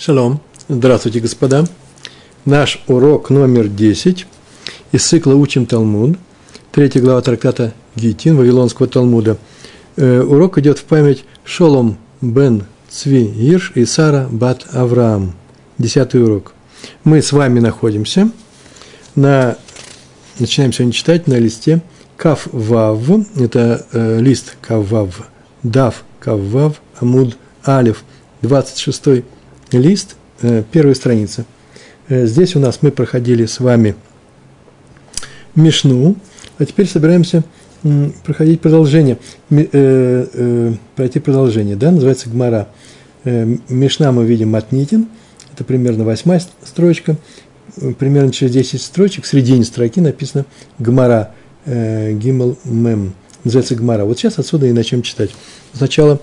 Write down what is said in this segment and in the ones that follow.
Шалом. Здравствуйте, господа. Наш урок номер 10 из цикла «Учим Талмуд». Третья глава трактата Гитин, Вавилонского Талмуда. Э, урок идет в память Шолом бен Цви Ирш и Сара бат Авраам. Десятый урок. Мы с вами находимся на... Начинаем сегодня читать на листе Кав Вав. Это э, лист Кав Вав. Дав Кав Вав. Амуд Алев. 26 лист, э, первая страница. Э, здесь у нас мы проходили с вами Мишну, а теперь собираемся проходить продолжение, э, пройти продолжение, да, называется Гмара. Мишна мы видим Матнитин, это примерно восьмая строчка, примерно через 10 строчек, в середине строки написано Гмара, Гимл Мем, называется Гмара. Вот сейчас отсюда и начнем читать. Сначала,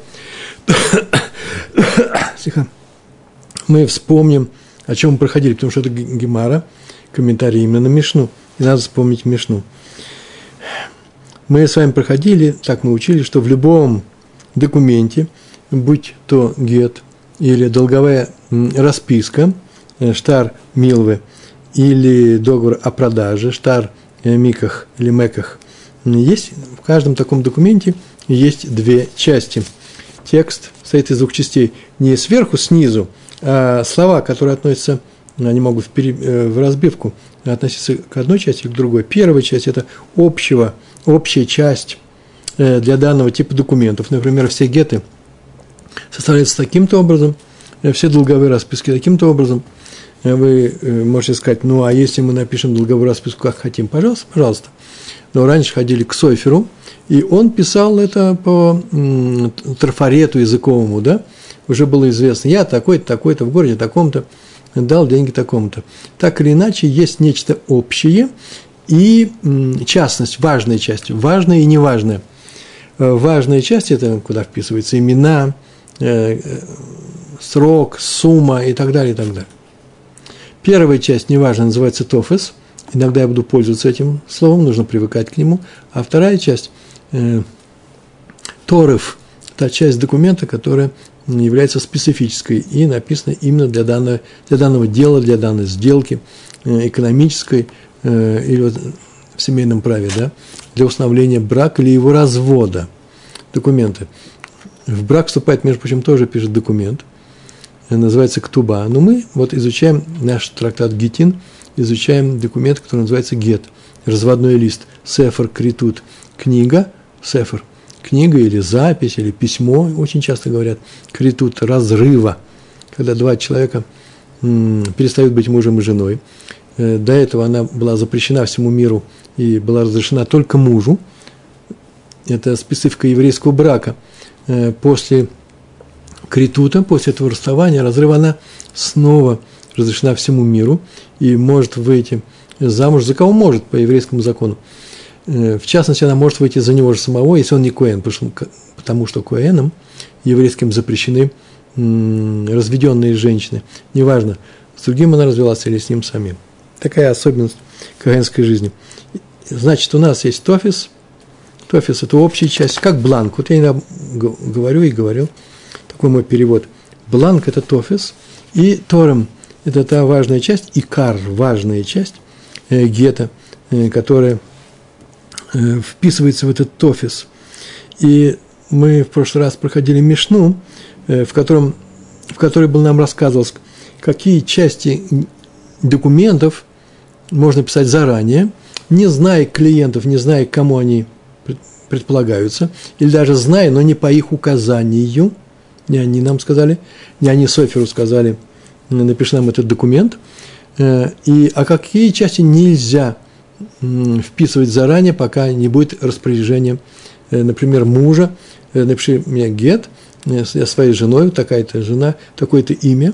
тихо, мы вспомним, о чем мы проходили, потому что это Гемара, комментарий именно на Мишну, и надо вспомнить Мишну. Мы с вами проходили, так мы учили, что в любом документе, будь то гет или долговая расписка, э, штар Милвы, или договор о продаже, штар э, Миках или Меках, есть в каждом таком документе есть две части. Текст состоит из двух частей. Не сверху, снизу, слова, которые относятся, они могут в, пере, э, в разбивку относиться к одной части и к другой. Первая часть – это общего, общая часть э, для данного типа документов. Например, все геты составляются таким-то образом, э, все долговые расписки таким-то образом. Вы можете сказать, ну, а если мы напишем долговую расписку, как хотим, пожалуйста, пожалуйста. Но раньше ходили к Сойферу, и он писал это по трафарету языковому, да, уже было известно, я такой-то, такой-то, в городе таком-то, дал деньги такому-то. Так или иначе, есть нечто общее и частность, важная часть, важная и неважная. Э, важная часть – это куда вписываются имена, э, э, срок, сумма и так далее, и так далее. Первая часть, неважно, называется тофес. Иногда я буду пользоваться этим словом, нужно привыкать к нему. А вторая часть э, – торов, та часть документа, которая является специфической и написана именно для данного, для данного дела, для данной сделки э, экономической э, или в семейном праве, да, для установления брака или его развода. Документы. В брак вступает, между прочим, тоже пишет документ, называется ктуба. Но мы вот изучаем наш трактат Гетин, изучаем документ, который называется гет, разводной лист, сефер, критут, книга, сефер – книга или запись, или письмо, очень часто говорят, критут разрыва, когда два человека перестают быть мужем и женой. Э, до этого она была запрещена всему миру и была разрешена только мужу. Это специфика еврейского брака. Э, после критута, после этого расставания, разрыва, она снова разрешена всему миру и может выйти замуж за кого может по еврейскому закону. Э, в частности, она может выйти за него же самого, если он не Коэн, потому что, потому что Коэном еврейским запрещены разведенные женщины. Неважно, с другим она развелась или с ним самим. Такая особенность коэнской жизни. Значит, у нас есть тофис. Тофис – это общая часть, как бланк. Вот я иногда говорю и говорил, такой мой перевод. Бланк – это тофис, и торем – это та важная часть, и кар – важная часть э, гетто, э, которая вписывается в этот тофис. И мы в прошлый раз проходили Мишну, э, в, котором, в которой был нам рассказывалось, какие части документов можно писать заранее, не зная клиентов, не зная, кому они предполагаются, или даже зная, но не по их указанию, не они нам сказали, не они Соферу сказали, напиши нам этот документ, э, и а какие части нельзя вписывать заранее, пока не будет распоряжения, э, например, мужа, э, напиши мне гет, э, я своей женой, такая-то жена, такое-то имя.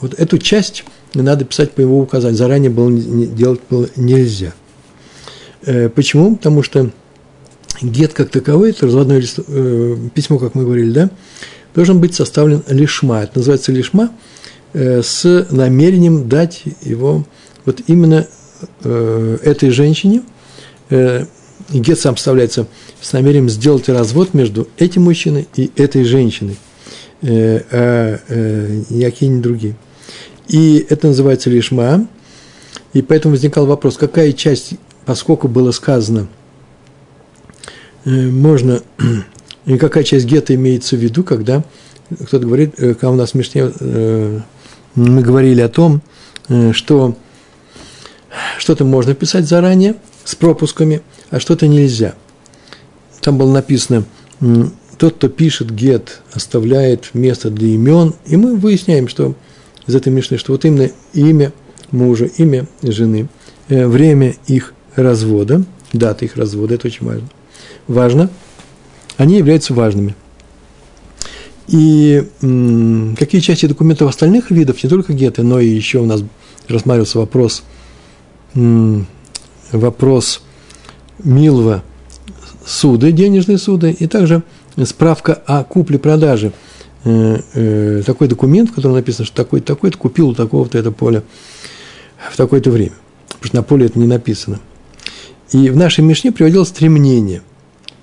Вот эту часть надо писать по его указанию. Заранее было делать было нельзя. Почему? Потому что гет как таковой, это разводное лист, письмо, как мы говорили, да, должен быть составлен лишма. Это называется лишма с намерением дать его вот именно э, этой женщине, э, гет сам вставляется с намерением сделать развод между этим мужчиной и этой женщиной. э, а э, никакие не другие. И это называется лишма. И поэтому возникал вопрос, какая часть, поскольку было сказано, э, можно, и какая часть гетто имеется в виду, когда кто-то говорит, э, когда у нас в Мишне э, мы говорили о том, что что-то можно писать заранее с пропусками, а что-то нельзя. Там было написано, тот, кто пишет гет, оставляет место для имен, и мы выясняем, что из этой Мишны, что вот именно имя мужа, имя жены, э, время их развода, дата их развода, это очень важно. Важно, они являются важными. И какие части документов остальных видов, не только геты, но и еще у нас рассматривался вопрос, вопрос Милва суды, денежные суды, и также справка о купле-продаже. Э, э, такой документ, в котором написано, что такой-то, такой-то купил у такого-то это поле в такое-то время. Потому что на поле это не написано. И в нашей Мишне приводилось три мнения.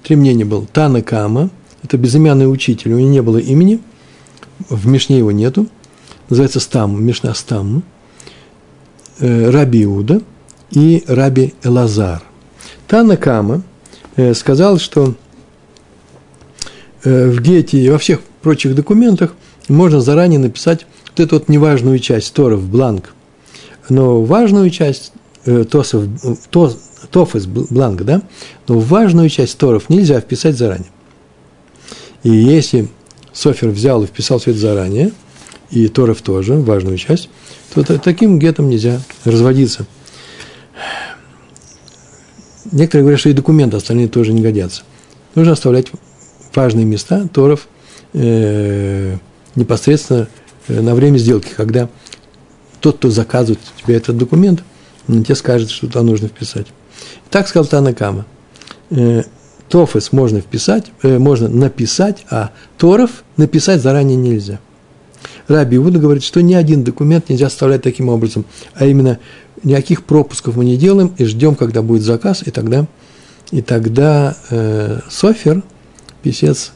Три мнения было. Тана Кама, это безымянный учитель, у него не было имени, в Мишне его нету, называется Стам, Мишна Стам, э, Раби Иуда и Раби Элазар. Тана Кама э, сказал, что э, в Гете и во всех прочих документах можно заранее написать вот эту вот неважную часть Торов, бланк – но важную часть э, тосов, то, тоф бланк, да, но важную часть торов нельзя вписать заранее. И если Софер взял и вписал все это заранее, и Торов тоже, важную часть, то таким гетом нельзя разводиться. Некоторые говорят, что и документы остальные тоже не годятся. Нужно оставлять важные места Торов э, непосредственно э, на время сделки, когда тот, кто заказывает тебе этот документ, тебе скажет, что туда нужно вписать. Так сказал Танакама. Э, Тофес можно вписать, э, можно написать, а Торов написать заранее нельзя. Раби Иуда говорит, что ни один документ нельзя оставлять таким образом, а именно никаких пропусков мы не делаем и ждем, когда будет заказ, и тогда, и тогда э, Софер, писец,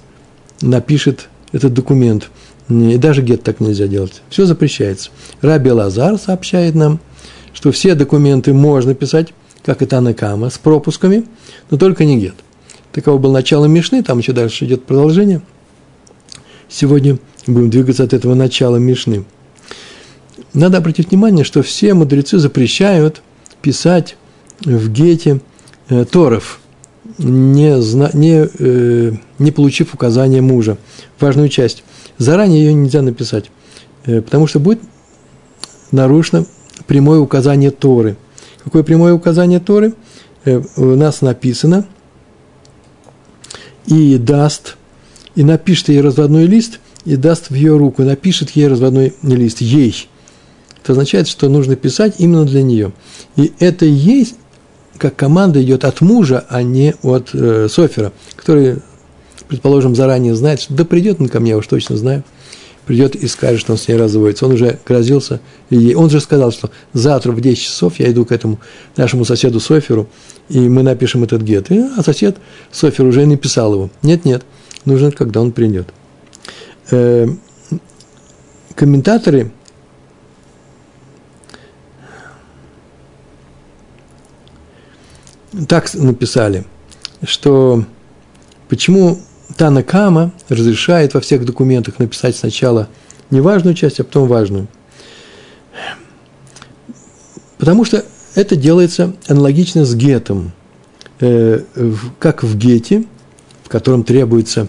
напишет этот документ – и даже гет так нельзя делать. Все запрещается. Раби Лазар сообщает нам, что все документы можно писать, как и Танакама, с пропусками, но только не гет. Таково было начало Мишны, там еще дальше идет продолжение. Сегодня будем двигаться от этого начала Мишны. Надо обратить внимание, что все мудрецы запрещают писать в гете э, Торов, не, зна, не, э, не получив указания мужа. Важную часть заранее ее нельзя написать, э, потому что будет нарушено прямое указание Торы. Какое прямое указание Торы? Э, у нас написано «и даст», и напишет ей разводной лист, и даст в ее руку, напишет ей разводной лист, ей. Это означает, что нужно писать именно для нее. И это ей, как команда идет от мужа, а не от э, Софера, который предположим, заранее знает, что да придет он ко мне, я уж точно знаю, придет и скажет, что он с ней разводится. Он уже грозился, и он же сказал, что завтра в 10 часов я иду к этому нашему соседу Соферу, и мы напишем этот гет. И, а сосед Софер уже написал его. Нет-нет, нужно, когда он придет. Э, комментаторы так написали, что почему Танакама разрешает во всех документах написать сначала неважную часть, а потом важную. Потому что это делается аналогично с гетом. Э, как в гете, в котором требуется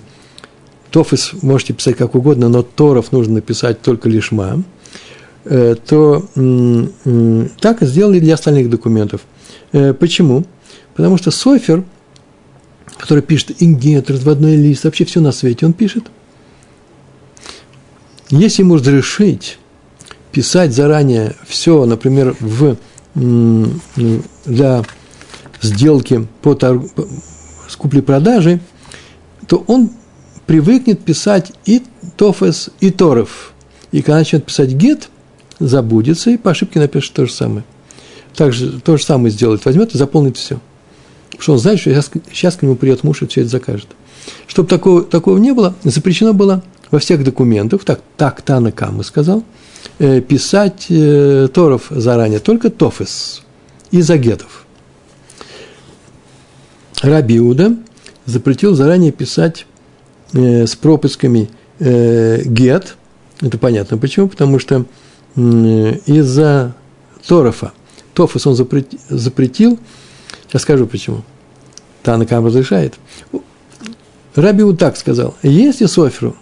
Тофис можете писать как угодно, но Торов нужно написать только лишма, э, то так сделали для остальных документов. Э, почему? Потому что Софер – который пишет ингет, разводной лист, вообще все на свете он пишет. Если ему разрешить писать заранее все, например, в, для сделки по, торг, с купли-продажи, то он привыкнет писать и тофес, и торов. И когда начнет писать гет, забудется и по ошибке напишет то же самое. Также то же самое сделает, возьмет и заполнит все. Он знает, что сейчас, сейчас к нему придет муж и все это закажет. Чтобы такого, такого не было, запрещено было во всех документах, так, так Танакама сказал, э, писать э, Торов заранее, только Тофес и Загетов. Раби Иуда запретил заранее писать э, с пропусками э, гет. Это понятно почему, потому что э, из-за Торофа. Тофус он запретил, запретил. Сейчас скажу почему. Танакам разрешает. Рабиу так сказал. Если Соферу,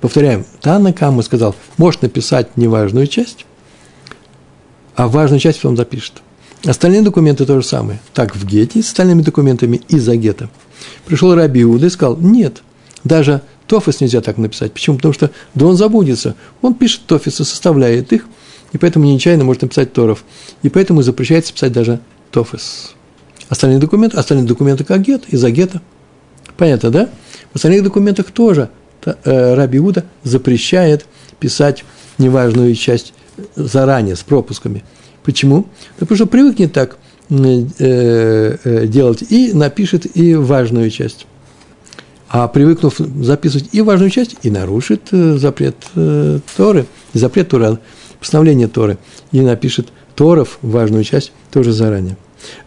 повторяем, Танакам сказал, может написать неважную часть, а важную часть потом запишет. Остальные документы то же самое. Так в Гете с остальными документами из-за Гета. Пришел Раби Иуда и сказал, нет, даже Тофис нельзя так написать. Почему? Потому что да он забудется. Он пишет Тофисы, составляет их, и поэтому нечаянно может написать Торов. И поэтому запрещается писать даже Тофис. Остальные документы, остальные документы как Гет, из-за Гета. Понятно, да? В остальных документах тоже э, Раби Иуда запрещает писать неважную часть заранее, с пропусками. Почему? Потому что привыкнет так э, э, делать и напишет и важную часть. А привыкнув записывать и важную часть, и нарушит э, запрет э, Торы, запрет Торы, постановление Торы, и напишет Торов важную часть тоже заранее.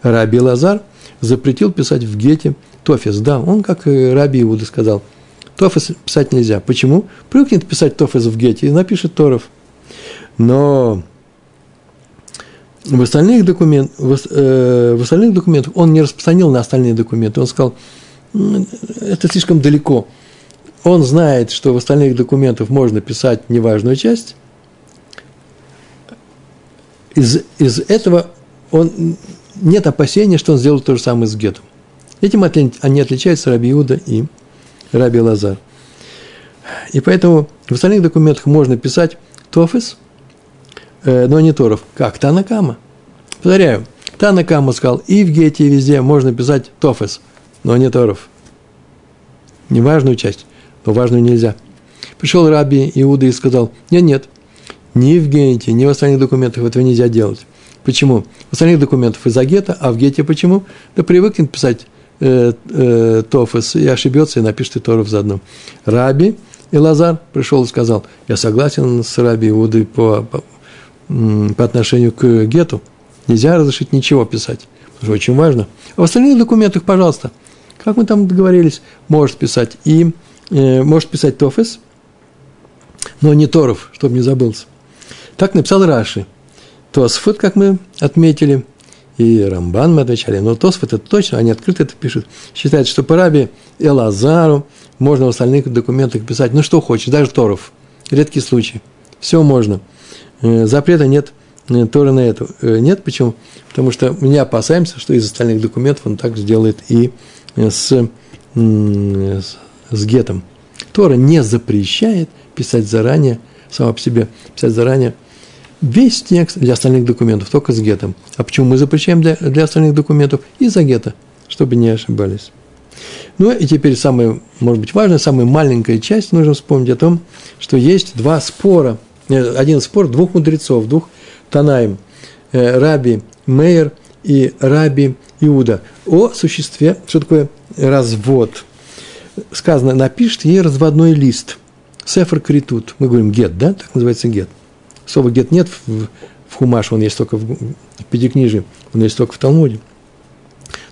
Раби Лазар запретил писать в Гете Тофис. Да, он, как и Раби Иуда сказал, Тофис писать нельзя. Почему? Привыкнет писать Тофис в Гете и напишет Торов. Но в остальных, документ, в, э, в остальных документах он не распространил на остальные документы. Он сказал, это слишком далеко. Он знает, что в остальных документах можно писать неважную часть. Из, из этого он, нет опасения, что он сделает то же самое с Гетом. Этим они отличаются Раби Иуда и Раби Лазар. И поэтому в остальных документах можно писать Тофис – Э, но не Торов. Как? Танакама. Повторяю, Танакама сказал, и в Гете, и везде можно писать Тофес, но не Торов. Не важную часть, но важную нельзя. Пришел Раби Иуда и сказал, нет, нет, ни в Гете, ни в остальных документах этого нельзя делать. Почему? В остальных документах из-за гета, а в гете почему? Да привыкнет писать э, э, Тофес и ошибется и напишет и Торов заодно. Раби и Лазар пришел и сказал, я согласен с Раби Иудой по, по, по отношению к гету, нельзя разрешить ничего писать, потому что очень важно. А в остальных документах, пожалуйста, как мы там договорились, может писать и э, может писать Тофес, но не Торов, чтобы не забылся. Так написал Раши. Тосфот, как мы отметили, и Рамбан мы отвечали, но Тосфот это точно, они открыто это пишут. Считают, что по Раби Элазару можно в остальных документах писать, ну что хочешь, даже Торов. Редкий случай. Все можно. Э, запрета нет э, Торы на это. Э, нет, почему? Потому что мы опасаемся, что из остальных документов он так сделает и с, с, с гетом. Тора не запрещает писать заранее, сама по себе писать заранее весь текст для остальных документов, только с гетом. А почему мы запрещаем для, для остальных документов? Из-за гета, чтобы не ошибались. Ну и теперь самая, может быть, важная, самая маленькая часть, нужно вспомнить о том, что есть два спора – один спор двух мудрецов, двух Танаем, э, Раби Мейер и Раби Иуда, о существе, что такое развод. Сказано, напишет ей разводной лист. Сефер критут. Мы говорим гет, да? Так называется гет. Слова гет нет в, в Хумаш, он есть только в, в Пятикнижии, он есть только в Талмуде.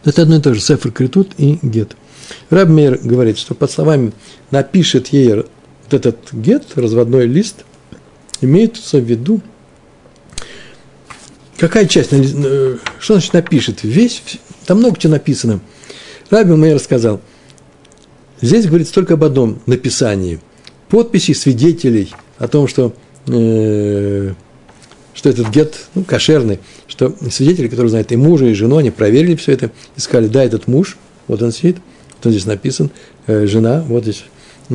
Но это одно и то же, Сефер критут и гет. Раб Мейер говорит, что под словами напишет ей вот этот гет, разводной лист – имеется в виду, какая часть, э, что значит напишет? Весь, там много чего написано. Раби Мейер сказал, здесь говорится только об одном написании. Подписи свидетелей о том, что, э, что этот гет ну, кошерный, что свидетели, которые знают и мужа, и жену, они проверили все это и сказали, да, этот муж, вот он сидит, вот он здесь написан, э, жена, вот здесь с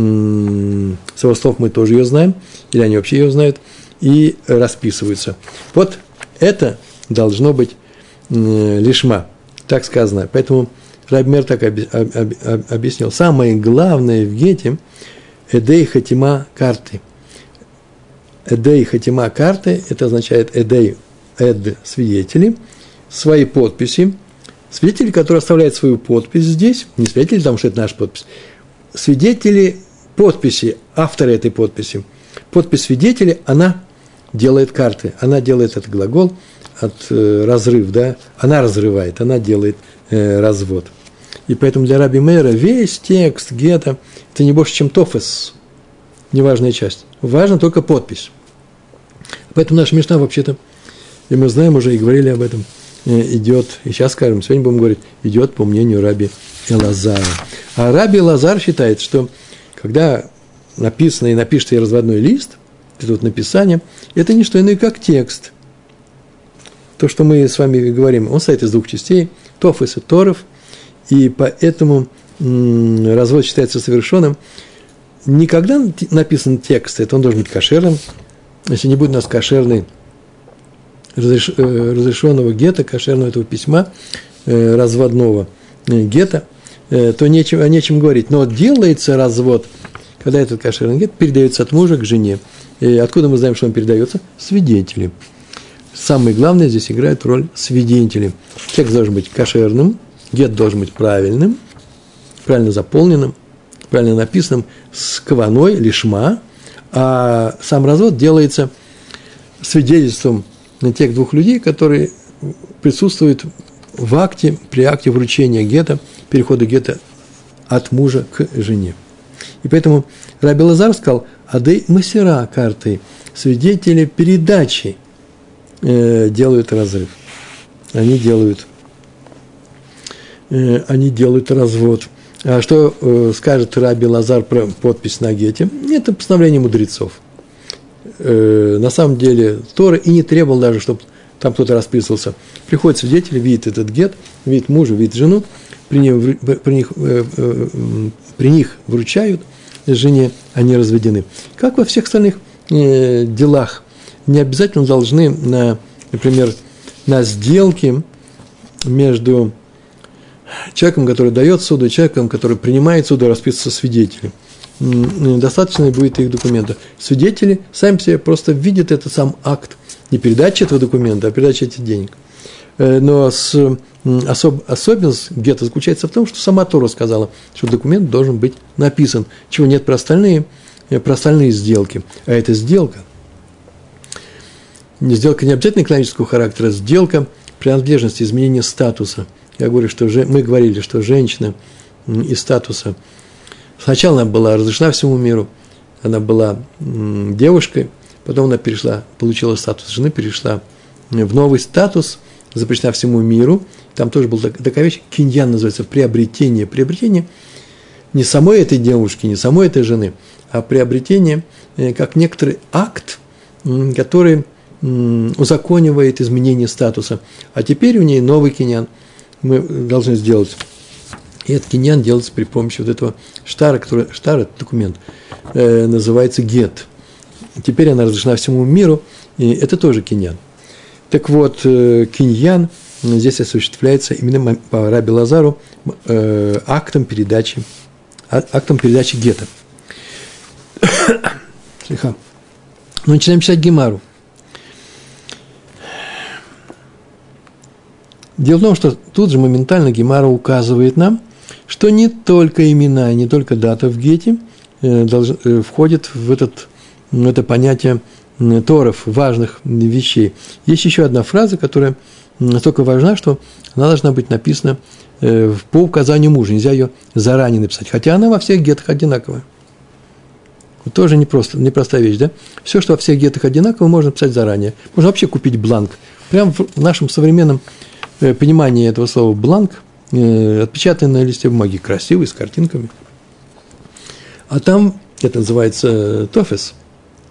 его слов мы тоже ее знаем, или они вообще ее знают, и расписываются. Вот это должно быть лишма, так сказано. Поэтому Рабмер так объяснил. Самое главное в гете – эдей хатима карты. Эдей хатима карты – это означает эдей, эд – свидетели, свои подписи, свидетели, которые оставляют свою подпись здесь, не свидетели, потому что это наша подпись, свидетели подписи автора этой подписи. Подпись свидетеля, она делает карты, она делает этот глагол от э, разрыв, да, она разрывает, она делает э, развод. И поэтому для Раби Мейра весь текст гетто – это не больше, чем тофес, неважная часть. Важна только подпись. Поэтому наша мечта вообще-то, и мы знаем уже и говорили об этом, э, идет, и сейчас скажем, сегодня будем говорить, идет по мнению Раби Элазара. А Раби Лазар считает, что когда написано и напишется и разводной лист, вот написание, это не что иное, как текст. То, что мы с вами говорим, он состоит из двух частей, тофес и торов, и поэтому развод считается совершенным. Никогда написан текст, это он должен быть кошерным. Если не будет у нас кошерный разреш, э, разрешенного гетто, кошерного этого письма, э, разводного э, гетто, то нечем, о нечем говорить. Но делается развод, когда этот кошерный гет передается от мужа к жене. И откуда мы знаем, что он передается? Свидетели. Самое главное здесь играет роль свидетели. Текст должен быть кошерным, гет должен быть правильным, правильно заполненным, правильно написанным, с каваной, лишма, а сам развод делается свидетельством на тех двух людей, которые присутствуют в акте, при акте вручения гетто, перехода гетто от мужа к жене. И поэтому Раби Лазар сказал, Адей Масера карты, свидетели передачи э, делают разрыв. Они делают, э, они делают развод. А что э, скажет Раби Лазар про подпись на гете? Это постановление мудрецов. Э, на самом деле Тора и не требовал даже, чтобы там кто-то расписывался. Приходит свидетель, видит этот гет, видит мужа, видит жену, при, них, при, них, э, при них вручают жене, они разведены. Как во всех остальных делах, не обязательно должны, на, например, на сделке между человеком, который дает суду, и человеком, который принимает суду, расписываться свидетелем. Достаточно будет их документа. Свидетели сами себе просто видят этот сам акт, не передачи этого документа, а передачи этих денег. Э, но с, особ, особенность где-то заключается в том, что сама Тора сказала, что документ должен быть написан, чего нет про остальные, э, про остальные сделки. А это сделка. Сделка не обязательно экономического характера, сделка принадлежности, изменения статуса – я говорю, что же, мы говорили, что женщина из статуса сначала она была разрешена всему миру, она была девушкой, потом она перешла, получила статус жены, перешла в новый статус, запрещена всему миру. Там тоже была такая вещь, киньян называется, приобретение. Приобретение не самой этой девушки, не самой этой жены, а приобретение э, как некоторый акт, который узаконивает изменение статуса. А теперь у нее новый киньян – мы должны сделать. И этот киньян делается при помощи вот этого штара, который, штар, этот документ, э, называется гет. Теперь она разрешена всему миру, и это тоже киньян. Так вот, э, киньян здесь осуществляется именно по Раби Лазару э, актом передачи, а, актом передачи гетто. Слегка. Ну, начинаем читать Гемару. Дело в том, что тут же моментально Гемара указывает нам, что не только имена, не только дата в гете э, э, входит в, этот, в это понятие торов, важных вещей. Есть еще одна фраза, которая настолько важна, что она должна быть написана э, по указанию мужа. Нельзя ее заранее написать, хотя она во всех гетах одинаковая. Вот тоже непросто, непростая вещь, да? Все, что во всех гетах одинаково, можно писать заранее. Можно вообще купить бланк. Прямо в нашем современном понимание этого слова бланк, э, отпечатанный на листе бумаги, красивый, с картинками. А там, это называется э, тофес.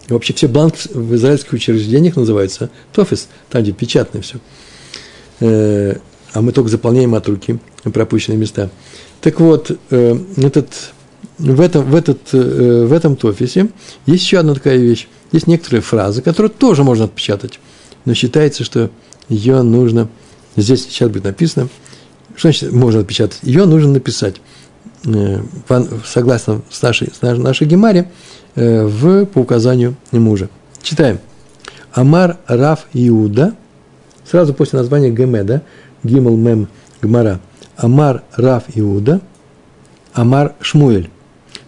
И вообще все бланки в израильских учреждениях называются тофес, там, где печатное все. А мы только заполняем от руки пропущенные места. Так вот, этот, в, этом, в, этот, в этом тофисе есть еще одна такая вещь. Есть некоторые фразы, которые тоже можно отпечатать, но считается, что ее нужно Здесь сейчас будет написано, что значит можно отпечатать? Ее нужно написать, э, согласно с нашей, с нашей гемаре, э, в, по указанию мужа. Читаем. Амар Раф Иуда, сразу после названия Геме, да, Гимл Мем Гмара. Амар Раф Иуда, Амар Шмуэль.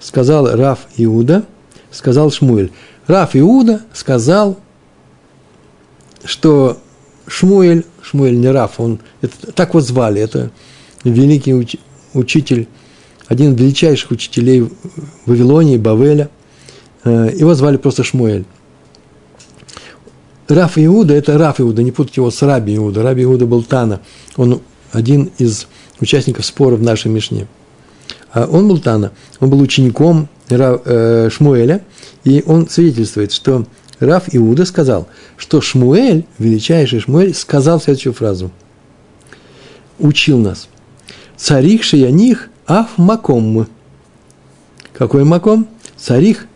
сказал Раф Иуда, сказал Шмуэль. Раф Иуда сказал, что Шмуэль, Шмуэль не Раф, он, это, так вот звали, это великий уч, учитель, один из величайших учителей Вавилонии, Бавеля. Э, его звали просто Шмуэль. Раф Иуда – это Раф Иуда, не путать его с Раби Иуда. Раби Иуда был Тана, он один из участников спора в нашей Мишне. А он был Тана, он был учеником э, Шмуэля, и он свидетельствует, что Раф Иуда сказал, что Шмуэль, величайший Шмуэль, сказал следующую фразу. Учил нас. Царих шияних аф маком. Какой маком? Царих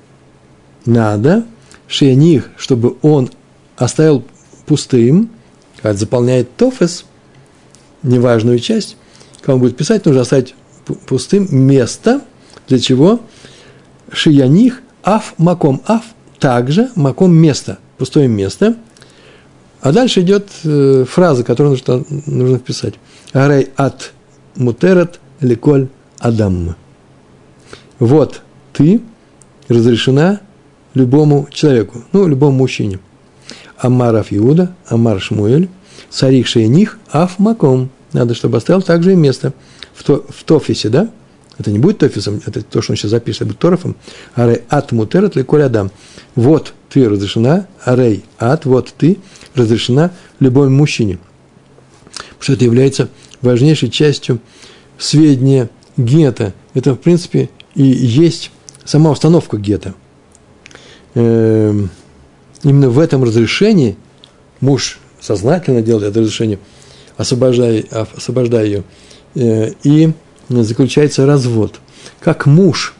надо, шияних, чтобы он оставил пустым, как заполняет тофес, неважную часть, он будет писать, нужно оставить пустым место, для чего шияних аф маком. Аф также маком место, пустое место. А дальше идет э, фраза, которую нужно, нужно вписать. Арей от мутерет ликоль адам. Вот ты разрешена любому человеку, ну, любому мужчине. Амаров Иуда, Амар Шмуэль, Сарих Шейних, Аф Маком. Надо, чтобы оставил также и место в, то, в Тофисе, да? Это не будет Тофисом, это то, что он сейчас запишет, это будет Торфом. Арей ат мутерет леколь адам. Вот ты разрешена, арей ат, вот ты разрешена любому мужчине. Потому что это является важнейшей частью сведения гетто. Это, в принципе, и есть сама установка гетто. Эм, именно в этом разрешении муж сознательно делает это разрешение, освобождая, освобождая ее, э, и заключается развод. Как муж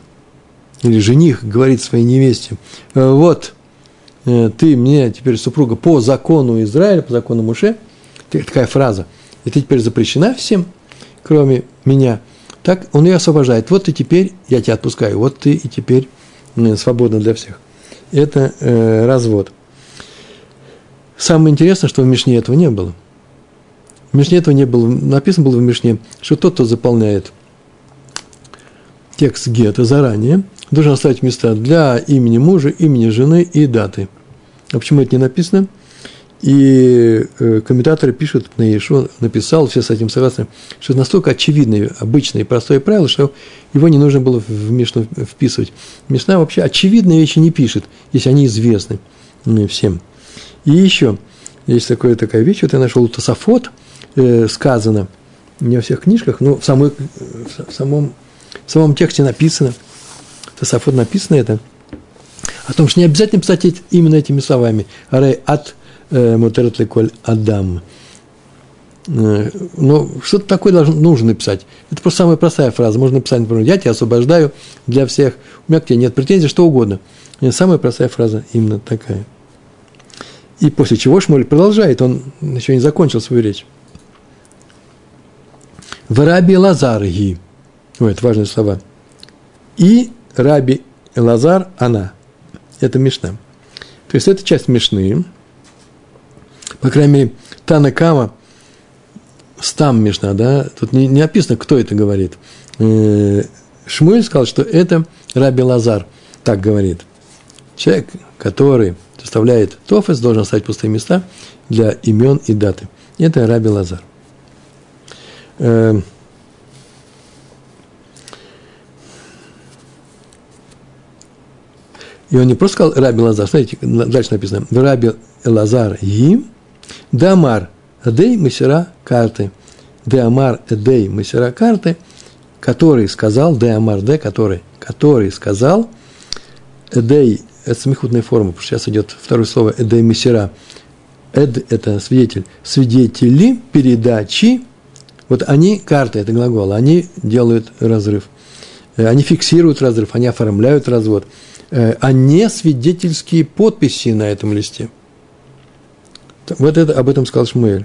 или жених говорит своей невесте, «Э, вот, э, ты мне теперь супруга по закону Израиля, по закону Муше, такая фраза, и ты теперь запрещена всем, кроме меня, так он ее освобождает. Вот ты теперь, я тебя отпускаю, вот ты и теперь свободна для всех. Это э, развод. Самое интересное, что в Мишне этого не было – в Мишне этого не было. Написано было в Мишне, что тот, кто заполняет текст гетто заранее, должен оставить места для имени мужа, имени жены и даты. А почему это не написано? И э, комментаторы пишут, на Иешуа написал, все с этим согласны, что это настолько очевидное, обычное и простое правило, что его не нужно было в Мишну вписывать. Мишна вообще очевидные вещи не пишет, если они известны всем. И еще, есть такая, такая вещь, вот я нашел Тософот – э, сказано, не во всех книжках, но в, самой, в, самом, в самом тексте написано, в Тософот написано это, о том, что не обязательно писать именно этими словами. Арей от э, мутерет леколь адам. Э, но что-то такое должно, нужно написать. Это просто самая простая фраза. Можно написать, например, я тебя освобождаю для всех. У меня к тебе нет претензий, что угодно. Самая простая фраза именно такая. И после чего Шмоль продолжает, он еще не закончил свою речь. В Раби Лазар ги. Ой, это важные слова. И Раби Лазар она. Это Мишна. То есть это часть Мишны. По крайней мере, Танакама, стам Мишна, да, тут не, не описано, кто это говорит. Э, Шмуэль сказал, что это Раби Лазар так говорит. Человек, который составляет тофес, должен оставить пустые места для имен и даты. Это Раби Лазар. И он не просто сказал Раби Лазар, смотрите, дальше написано, Раби Лазар и Дамар Эдей Масера карты. Деамар Эдей Масера карты, который сказал, Деамар Де, который, который сказал, Эдей, это смехутная форма, потому что сейчас идет второе слово Эдей Масера. Эд – это свидетель. Свидетели передачи вот они, карты, это глагол, они делают разрыв. Э, они фиксируют разрыв, они оформляют развод. Э, а не свидетельские подписи на этом листе. Вот это, об этом сказал Шмуэль.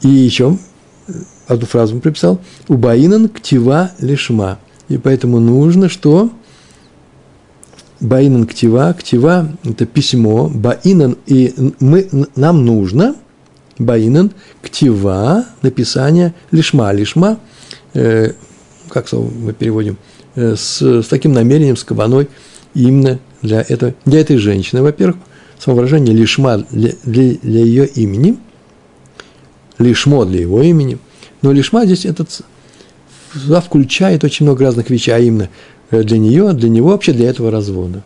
И еще одну фразу он приписал. Убаинан ктива лишма. И поэтому нужно, что Баинан ктива, ктива – это письмо, баинан, и мы, нам нужно – Баинан, ктива, написание, лишма, лишма, э, как слово мы переводим, э, с, с таким намерением, с кабаной, именно для, этого, для этой женщины. Во-первых, самовыражение лишма для, для, для ее имени, лишмо для его имени. Но лишма здесь этот включает очень много разных вещей, а именно э, для нее, для него, вообще для этого развода.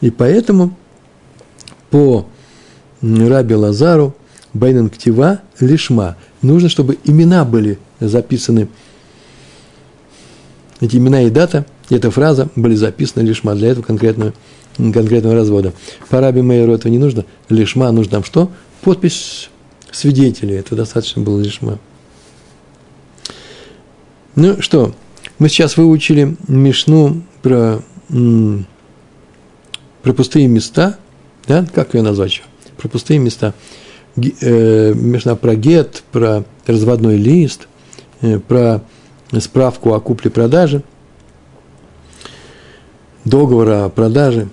И поэтому по Раби Лазару Бейнен Ктива Лишма нужно, чтобы имена были записаны, эти имена и дата, эта фраза были записаны Лишма для этого конкретного, конкретного развода. По Раби Мейеру этого не нужно, Лишма нужно там что? Подпись свидетелей, это достаточно было Лишма. Ну что, мы сейчас выучили Мишну про, про пустые места, да, как ее назвать еще? Про пустые места. Э, Мишна про гет, про разводной лист, э, про справку о купле-продаже, договора о продаже.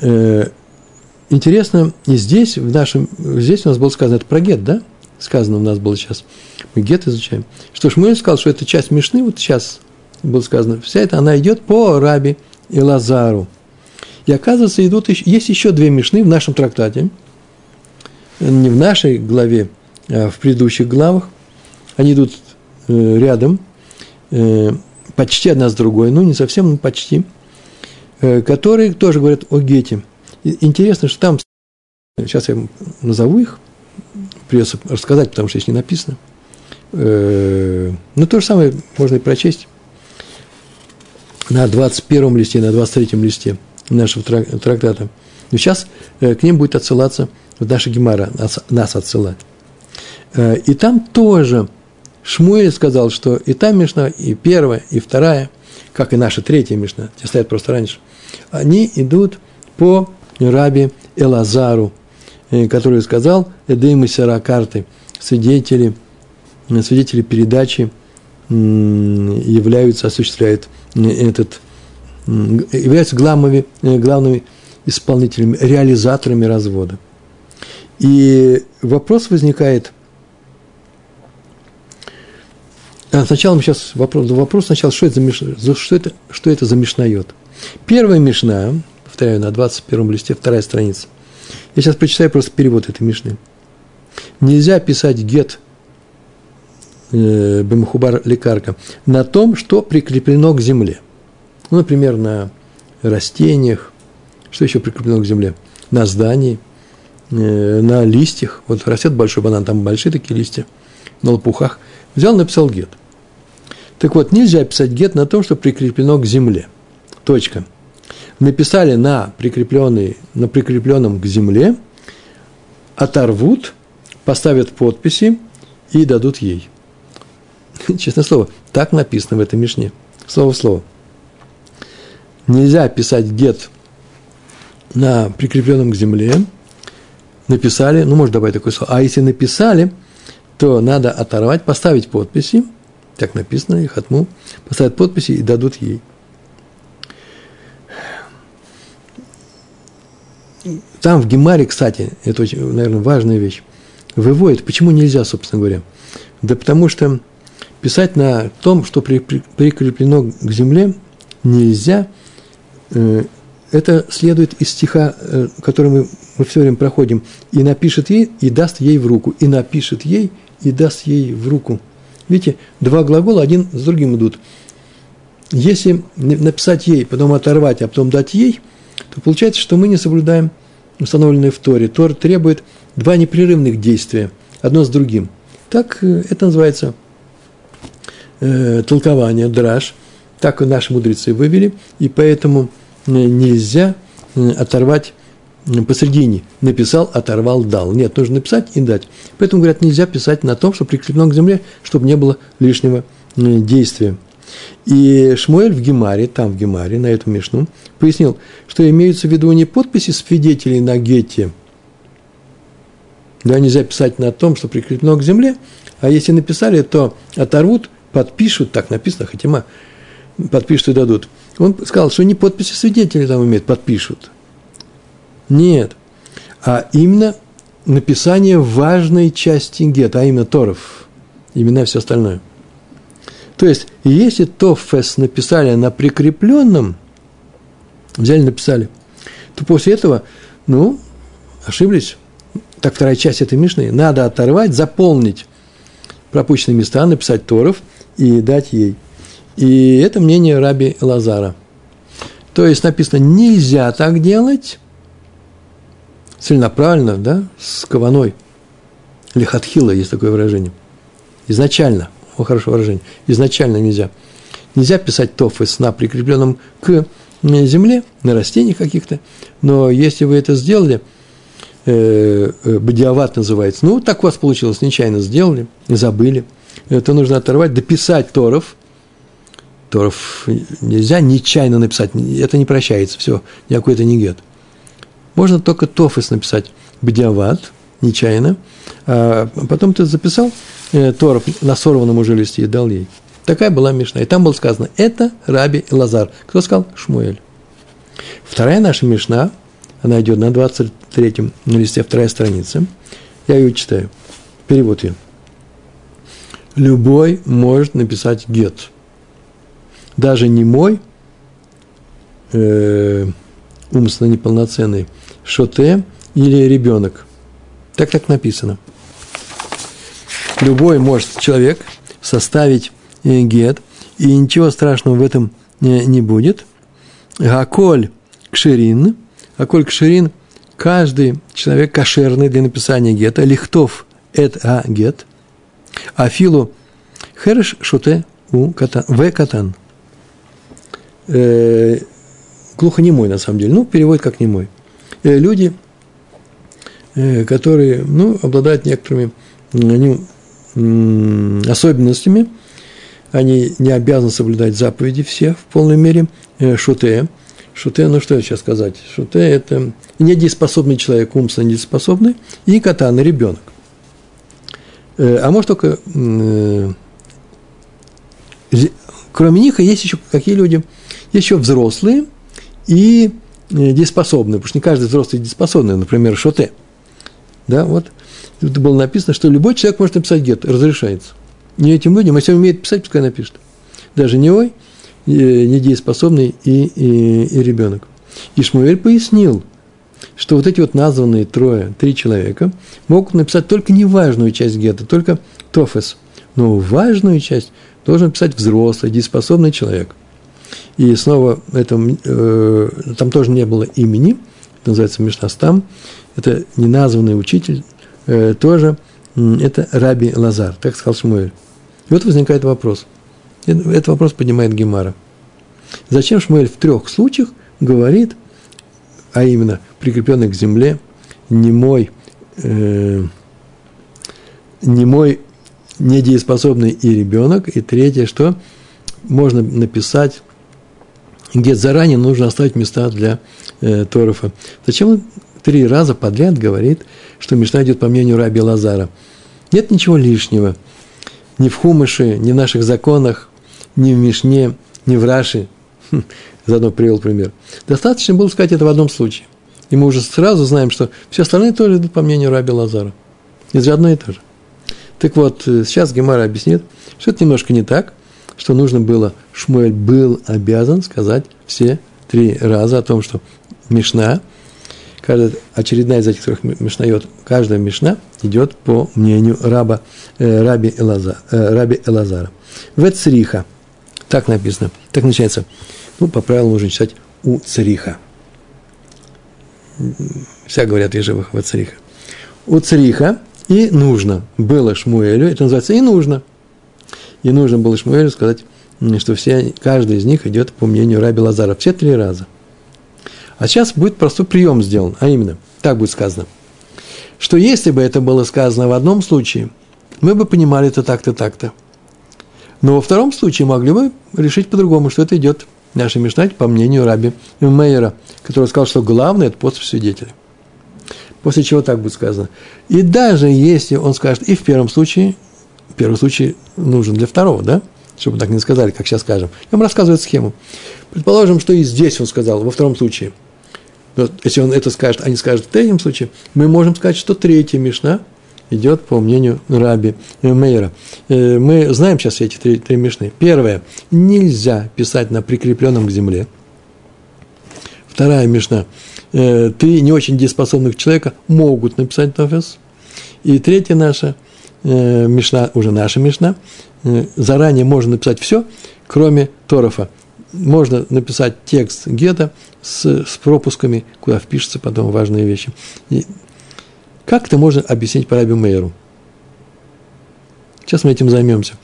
Э, интересно, и здесь, в нашем, здесь у нас было сказано, это про гет, да? Сказано у нас было сейчас – мы гет изучаем. Что Шмуэль сказал, что это часть Мишны, вот сейчас было сказано, вся эта, она идет по Раби и Лазару. И оказывается, идут, есть еще две Мишны в нашем трактате, не в нашей главе, а в предыдущих главах. Они идут э, рядом, э, почти одна с другой, ну не совсем, но почти, э, которые тоже говорят о гете. интересно, что там, сейчас я назову их, придется рассказать, потому что здесь не написано – Э, ну, то же самое можно и прочесть на 21 листе, на 23 листе нашего трактата. Но сейчас э, к ним будет отсылаться наша Гемара, нас, нас отсылать. И там тоже Шмуэль сказал, что и та Мишна, и первая, и вторая, как и наша третья Мишна, те стоят просто раньше, они идут по Раби Элазару, который сказал, Эдеймы карты свидетели – свидетели передачи являются, осуществляют этот, являются главными, э, главными исполнителями, реализаторами развода. И вопрос возникает, а сначала мы сейчас вопрос, вопрос сначала, что это за что это, что это за мишнает? Первая мишна, повторяю, на 21 листе, вторая страница. Я сейчас прочитаю просто перевод этой мишны. Нельзя писать гет Э, Бемхубар лекарка, на том, что прикреплено к земле. Ну, например, на растениях, что еще прикреплено к земле? На здании, э, на листьях. Вот растет большой банан, там большие такие листья, на лопухах. Взял, написал гет. Так вот, нельзя писать гет на том, что прикреплено к земле. Точка. Написали на, прикрепленный, на прикрепленном к земле, оторвут, поставят подписи и дадут ей. Честное слово, так написано в этой Мишне. Слово в слово. Нельзя писать гет на прикрепленном к земле. Написали, ну, может добавить такое слово. А если написали, то надо оторвать, поставить подписи. Так написано, их отму. Поставить подписи и дадут ей. Там в Гемаре, кстати, это очень, наверное, важная вещь, выводит, почему нельзя, собственно говоря. Да потому что писать на том, что при, при, прикреплено к земле, нельзя. Э, это следует из стиха, э, который мы, мы все время проходим. И напишет ей, и даст ей в руку. И напишет ей, и даст ей в руку. Видите, два глагола один с другим идут. Если написать ей, потом оторвать, а потом дать ей, то получается, что мы не соблюдаем установленные в Торе. Тор требует два непрерывных действия, одно с другим. Так э, это называется э, толкование, драж, так наши мудрецы вывели, и поэтому э, нельзя э, оторвать э, посередине. Написал, оторвал, дал. Нет, нужно написать и дать. Поэтому, говорят, нельзя писать на том, что прикреплено к земле, чтобы не было лишнего действия. И Шмуэль в Гемаре, там в Гемаре, на эту Мишну, пояснил, что имеются в виду не подписи свидетелей на гете, да, нельзя писать на том, что прикреплено к земле, а если написали, то оторвут подпишут, так написано, Хатима, подпишут и дадут. Он сказал, что не подписи свидетелей там имеют, подпишут. Нет. А именно написание важной части гет, а именно Торов, имена все остальное. То есть, если тофес написали на прикрепленном, взяли, написали, то после этого, ну, ошиблись. Так вторая часть этой Мишны. Надо оторвать, заполнить пропущенные места, написать Торов и дать ей. И это мнение раби Лазара. То есть написано, нельзя так делать, целенаправленно, да, с кованой. Лихатхила есть такое выражение. Изначально, о, хорошее выражение, изначально нельзя. Нельзя писать тофес на прикрепленном к земле, на растениях каких-то, но если вы это сделали, э, э, бадиават называется, ну, так у вас получилось, нечаянно сделали, забыли, это нужно оторвать, дописать торов, торов нельзя нечаянно написать, это не прощается, все, никакой это не гет. Можно только тофес написать, бадиават, нечаянно, а потом ты записал э, торов на сорванном уже листе и дал ей. Такая была Мишна. И там было сказано, это Раби Лазар. Кто сказал? Шмуэль. Вторая наша Мишна, она идет на 23-м на листе, вторая страница. Я ее читаю. Перевод ее. Любой может написать гет. Даже не мой, э, умственно неполноценный, шоте или ребенок. Так так написано. Любой может человек составить Э, гет, и ничего страшного в этом не, не будет. Гаколь кшерин, гаколь кшерин, каждый человек кошерный для написания гета, лихтов эт а гет, афилу хереш шуте у катан, в катан. Глухонемой, на самом деле, ну, перевод как немой. Э, люди, э, которые, ну, обладают некоторыми они, особенностями, они не обязаны соблюдать заповеди все в полной мере. Э, шуте. Шуте, ну что я сейчас сказать? Шуте – это недееспособный человек, умственно недееспособный, и катан, ребенок. А может только, кроме них, есть еще какие люди? Есть еще взрослые и дееспособные, потому что не каждый взрослый дееспособный, например, шуте. Да, вот. Тут было написано, что любой человек может написать гет, разрешается не этим людям, если он умеет писать, пускай напишет. Даже не ой, недееспособный и, и, и ребенок. И Шмуэль пояснил, что вот эти вот названные трое, три человека, могут написать только неважную часть гетто, только тофес. Но важную часть должен писать взрослый, дееспособный человек. И снова это, э, там тоже не было имени, это называется Мишнастам, это неназванный учитель, э, тоже это Раби Лазар, так сказал Шмуэль. И вот возникает вопрос. Этот вопрос поднимает Гемара. Зачем Шмуэль в трех случаях говорит, а именно прикрепленный к земле, немой, э, немой недееспособный и ребенок, и третье, что можно написать, где заранее нужно оставить места для э, Торфа. Зачем он три раза подряд говорит, что Мишна идет по мнению Раби Лазара? Нет ничего лишнего – ни в Хумыше, ни в наших законах, ни в Мишне, ни в Раши. Хм, заодно привел пример. Достаточно было сказать это в одном случае. И мы уже сразу знаем, что все остальные тоже идут по мнению Раби Лазара. Же одно и то же. Так вот, э, сейчас Гемара объяснит, что это немножко не так, что нужно было, Шмуэль был обязан сказать все три раза о том, что Мишна – каждая очередная из этих трех мишнает, каждая мишна идет по мнению раба, э, раби, Элаза, э, раби Элазара. Вецриха. Так написано. Так начинается. Ну, по правилам нужно читать у цриха. Вся говорят ежевых вецриха. У цриха и нужно было Шмуэлю, это называется и нужно. И нужно было Шмуэлю сказать, что все, каждый из них идет по мнению Раби Лазара. Все три раза – а сейчас будет простой прием сделан, а именно, так будет сказано, что если бы это было сказано в одном случае, мы бы понимали это так-то, так-то. Но во втором случае могли бы решить по-другому, что это идет нашей Мишнать по мнению Раби Мейера, который сказал, что главное – это пост свидетеля. После чего так будет сказано. И даже если он скажет и в первом случае, первый случай нужен для второго, да, чтобы так не сказали, как сейчас скажем. Я вам рассказываю схему. Предположим, что и здесь он сказал, во втором случае – но если он это скажет, а не скажет в третьем случае, мы можем сказать, что третья Мишна идет по мнению Раби Мейера. Э, мы знаем сейчас эти три, три мишны. Первое. Нельзя писать на прикрепленном к земле. Вторая мишна. Э, три не очень дееспособных человека могут написать тофес. И третья наша э, мишна, уже наша мишна, заранее можно написать все, кроме Торофа. Можно написать текст гета с, с пропусками, куда впишутся потом важные вещи. И как это можно объяснить по Раби Мейеру? Сейчас мы этим займемся.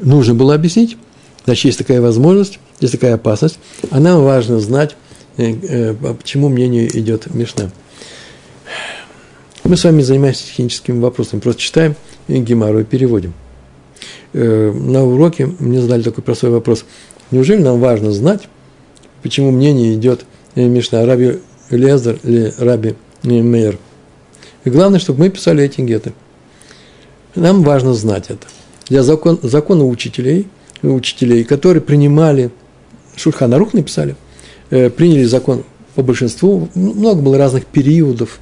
Нужно было объяснить, значит, есть такая возможность, есть такая опасность, а нам важно знать, э, э, почему мнению идет Мишна. Мы с вами занимаемся техническими вопросами, просто читаем Гемару и переводим. Э, на уроке мне задали такой простой вопрос. Неужели нам важно знать, почему мнение идет Мишна, Раби Лезер или Раби Мейер? И главное, чтобы мы писали эти геты. Нам важно знать это. Для закон, закона учителей, учителей, которые принимали, Шурханарух написали, э, приняли закон по большинству, много было разных периодов,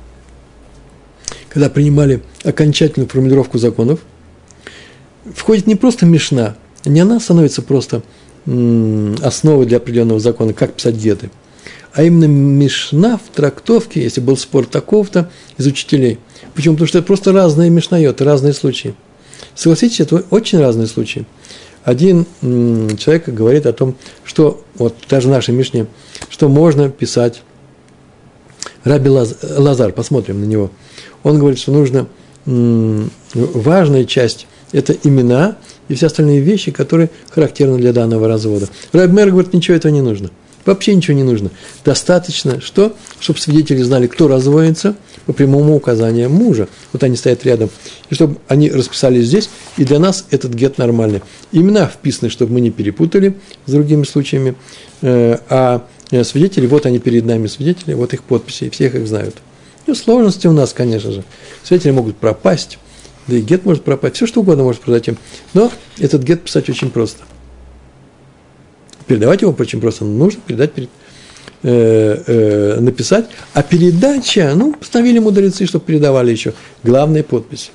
когда принимали окончательную формулировку законов, входит не просто Мишна, не она становится просто основой для определенного закона, как писать геты – а именно Мишна в трактовке, если был спор такого-то, из учителей. Почему? Потому что это просто разные Мишнайоты, разные случаи. Согласитесь, это очень разные случаи. Один человек говорит о том, что, вот даже в нашей Мишне, что можно писать Раби Лаз, Лазар, посмотрим на него. Он говорит, что нужно важная часть – это имена и все остальные вещи, которые характерны для данного развода. Раби Мэр говорит, ничего этого не нужно – Вообще ничего не нужно. Достаточно, что? Чтобы свидетели знали, кто разводится по прямому указанию мужа. Вот они стоят рядом. И чтобы они расписались здесь, и для нас этот гет нормальный. Имена вписаны, чтобы мы не перепутали с другими случаями. Э, а э, свидетели, вот они перед нами свидетели, вот их подписи, и всех их знают. Ну, сложности у нас, конечно же. Свидетели могут пропасть, да и гет может пропасть, все что угодно может произойти. Но этот гет писать очень просто – Передавать его очень просто нужно передать перед, э, э, написать, а передача, ну, постановили мудрецы, чтобы передавали еще главные подписи.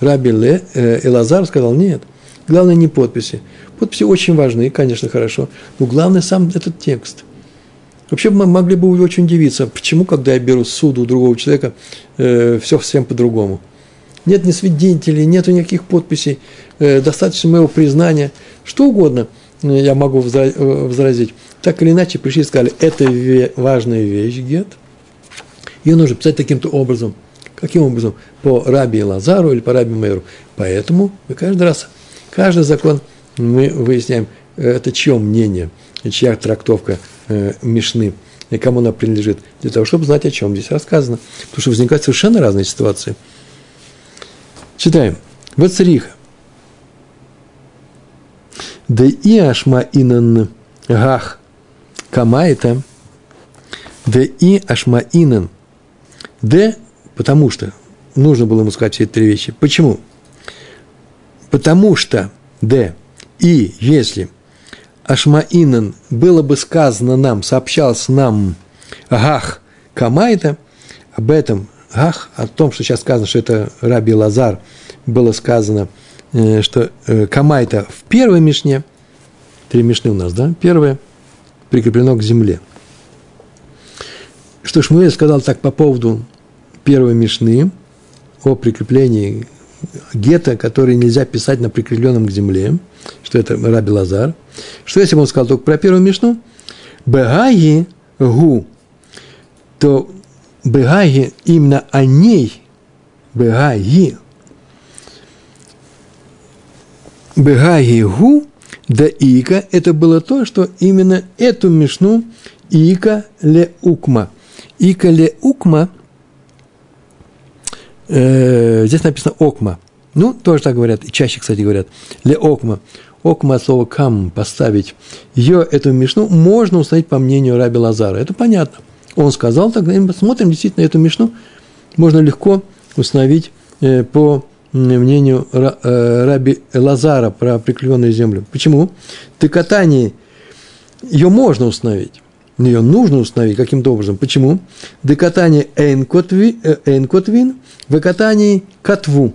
Раби Ле, э, Элазар сказал, нет, главное не подписи. Подписи очень важны, конечно, хорошо, но главное сам этот текст. Вообще мы могли бы очень удивиться, почему, когда я беру суд у другого человека, э, все совсем по-другому. Нет ни свидетелей, нет никаких подписей, э, достаточно моего признания, что угодно – я могу э, возразить. Так или иначе, пришли и сказали, это важная вещь, гет. Ее нужно писать таким-то образом. Каким образом? По Раби Лазару или по Раби Мэру. Поэтому мы каждый раз, каждый закон мы выясняем, это чье мнение, чья трактовка э, Мишны, и кому она принадлежит, для того, чтобы знать, о чем здесь рассказано. Потому что возникают совершенно разные ситуации. Читаем. Вот цариха. Да и ашма инан гах камайта, да и ашма инан. Да, потому что нужно было ему сказать все эти три вещи. Почему? Потому что, да, и если Ашмаинан было бы сказано нам, сообщалось нам Гах Камайта, об этом Гах, о том, что сейчас сказано, что это Раби Лазар, было сказано – Э, что э, Камайта в первой мишне, три мишны у нас, да, первое прикреплено к земле. Что Шмуэль сказал так по поводу первой мишны о прикреплении гета, который нельзя писать на прикрепленном к земле, что это Раби Лазар. Что если бы он сказал только про первую мишну? Бегаги гу, то Бегаги именно о ней, Бегаги, Бегагигу да Ика – это было то, что именно эту мишну Ика ле Укма. Ика ле Укма, э, здесь написано Окма. Ну, тоже так говорят, и чаще, кстати, говорят. Ле Окма. Окма от слова кам – поставить. Ее, эту мишну, можно установить по мнению Раби Лазара. Это понятно. Он сказал, тогда мы посмотрим действительно эту мишну. Можно легко установить э, по мнению э, раби Лазара про прикрепленную землю. Почему? Ты катание, ее можно установить, ее нужно установить каким-то образом. Почему? Декатание эйнкотвин в катании котву.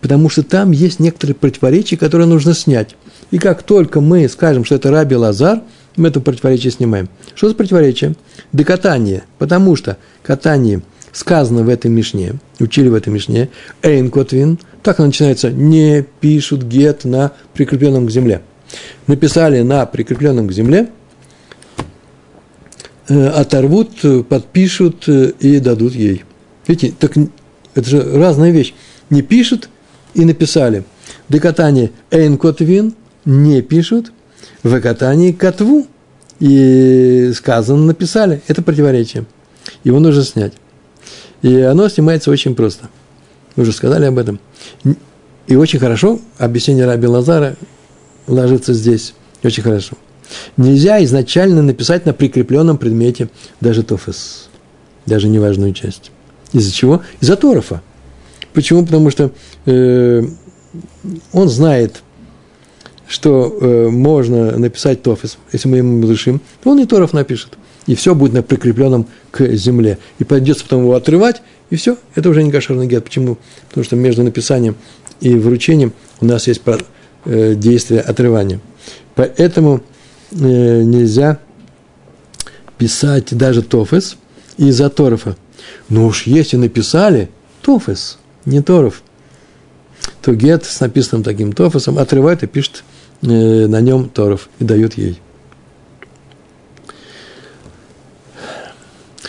Потому что там есть некоторые противоречия, которые нужно снять. И как только мы скажем, что это Раби Лазар, мы это противоречие снимаем. Что за противоречие? Декатание. Потому что катание сказано в этой Мишне, учили в этой Мишне, Эйн Котвин, так начинается, не пишут гет на прикрепленном к земле. Написали на прикрепленном к земле, э, оторвут, подпишут э, и дадут ей. Видите, так это же разная вещь. Не пишут и написали. Декатание Эйн Котвин не пишут, в катании котву и сказано, написали. Это противоречие. Его нужно снять. И оно снимается очень просто. Мы уже сказали об этом. И очень хорошо объяснение Раби Лазара ложится здесь. Очень хорошо. Нельзя изначально написать на прикрепленном предмете даже тофес, даже неважную часть. Из-за чего? Из-за торфа. Почему? Потому что э, он знает, что э, можно написать тофес, если мы ему разрешим, то он и торов напишет и все будет на прикрепленном к земле. И придется потом его отрывать, и все, это уже не кошерный гет. Почему? Потому что между написанием и вручением у нас есть э, действие отрывания. Поэтому э, нельзя писать даже тофес из-за торфа. Но уж если написали тофес, не торов, то гет с написанным таким тофесом отрывает и пишет э, на нем торов и дает ей.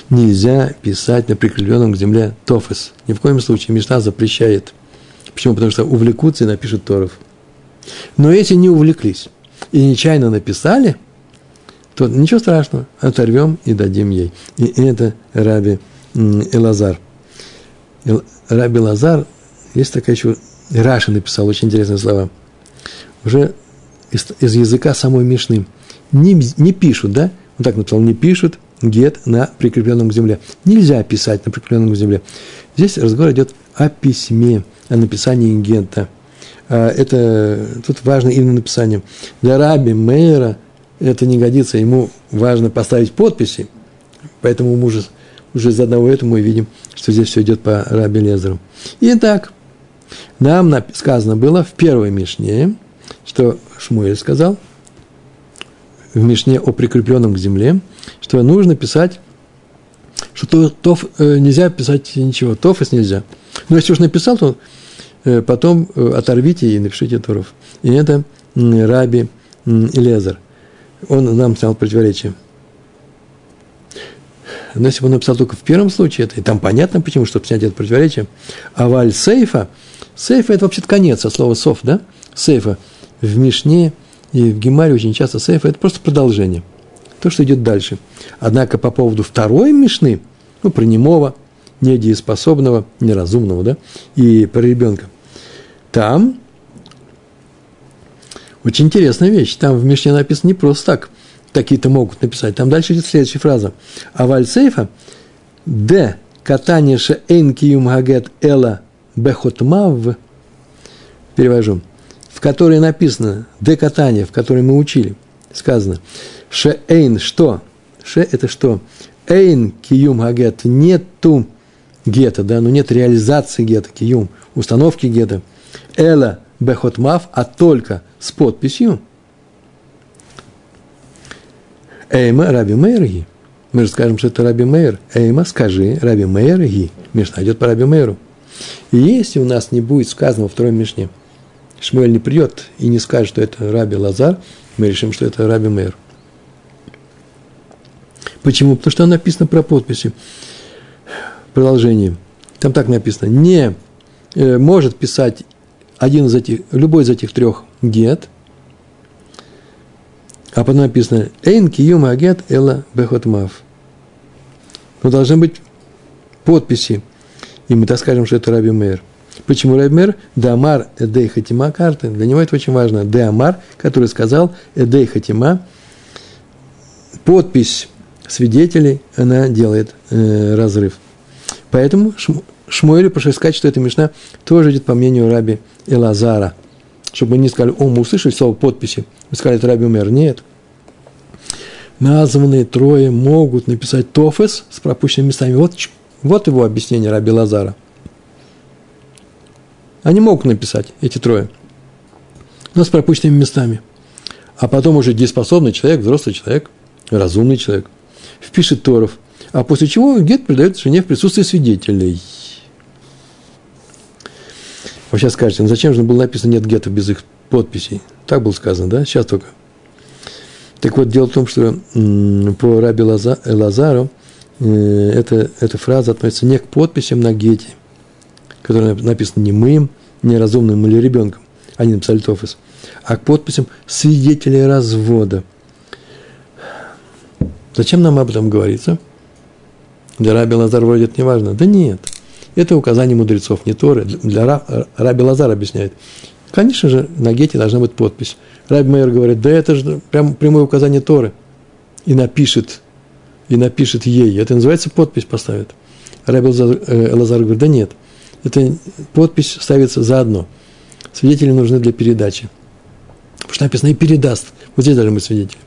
нельзя писать на прикрепленном к земле тофес. Ни в коем случае Мишна запрещает. Почему? Потому что увлекутся и напишут Торов. Но если не увлеклись и нечаянно написали, то ничего страшного, оторвем и дадим ей. И это Раби Элазар. Раби Лазар, есть такая еще, Раша написал очень интересные слова. Уже из, из языка самой Мишны. Не, не пишут, да? Он так написал, не пишут, гет на прикрепленном к земле. Нельзя писать на прикрепленном к земле. Здесь разговор идет о письме, о написании гета. А, это, тут важно именно написание. Для раби Мейера это не годится, ему важно поставить подписи, поэтому мы уже, уже из одного этого мы видим, что здесь все идет по раби Лезеру. Итак, нам сказано было в первой Мишне, что Шмуэль сказал – в Мишне о прикрепленном к земле, что нужно писать, что то, тоф, э, нельзя писать ничего, тофес нельзя. Но если уж написал, то потом э, оторвите и напишите торов. И это э, Раби э, Илезер. Он нам снял противоречие. Но если бы он написал только в первом случае, это, и там понятно почему, чтобы снять это противоречие. А валь сейфа, сейфа это вообще-то конец от слова сов, да? Сейфа в Мишне – и в Гемаре очень часто сейфа – это просто продолжение. То, что идет дальше. Однако по поводу второй Мишны, ну, про немого, недееспособного, неразумного, да, и про ребенка, там очень интересная вещь. Там в Мишне написано не просто так, такие-то могут написать. Там дальше идет следующая фраза. Аваль сейфа – д катание ше эйн киюм гагет эла бехотмав – перевожу – в которой написано, декатание, в которой мы учили, сказано, ше эйн, что? Ше – это что? Эйн киюм гагет, нету гета, да, но нет реализации гета, киюм, установки гета. Эла бехотмав, а только с подписью. Эйма Раби Мейр Мы же скажем, что это Раби Мейр. Эйма, скажи, Раби Мейр ги. Мишна идет по Раби Мейру. И если у нас не будет сказано во второй Мишне, Шмуэль не придет и не скажет, что это Раби Лазар, мы решим, что это Раби Мэр. Почему? Потому что написано про подписи. Продолжение. Там так написано. Не э, может писать один из этих, любой из этих трех гет, а потом написано «Эйн киюм агет эла бехотмав». Но должны быть подписи, и мы так скажем, что это Раби Мэр. Почему Рабмер? Дамар Эдей Хатима карты. Для него это очень важно. Деамар, который сказал Эдей Хатима, подпись свидетелей, она делает э, разрыв. Поэтому Шмуэлю пришлось сказать, что эта Мишна тоже идет по мнению раби Элазара. Чтобы мы не сказали, о, мы услышали слово подписи, мы сказали, это раби Умер. Нет. названные трое могут написать тофес с пропущенными местами. Вот, вот его объяснение Раби Лазара. Они могут написать, эти трое, но с пропущенными местами. А потом уже дееспособный человек, взрослый человек, разумный человек, впишет Торов, а после чего гет передает жене в присутствии свидетелей. Вы сейчас скажете, ну зачем же было написано нет гетов без их подписей? Так было сказано, да? Сейчас только. Так вот, дело в том, что по Раби Лазару э, эта, фраза относится не к подписям на гете, которые написаны не мы, не разумным или ребенком, они написали Тофис, а к подписям свидетелей развода. Зачем нам об этом говорится? Для Раби Лазара вроде это не важно. Да нет, это указание мудрецов, не Торы. Для Раби Лазар объясняет. Конечно же, на гете должна быть подпись. Раби Майер говорит, да это же прям прямое указание Торы. И напишет, и напишет ей. Это называется подпись поставит. Раби Лазар, э, Лазар говорит, да нет, это подпись ставится заодно. Свидетели нужны для передачи. Потому что написано и передаст. Вот здесь должны быть свидетели.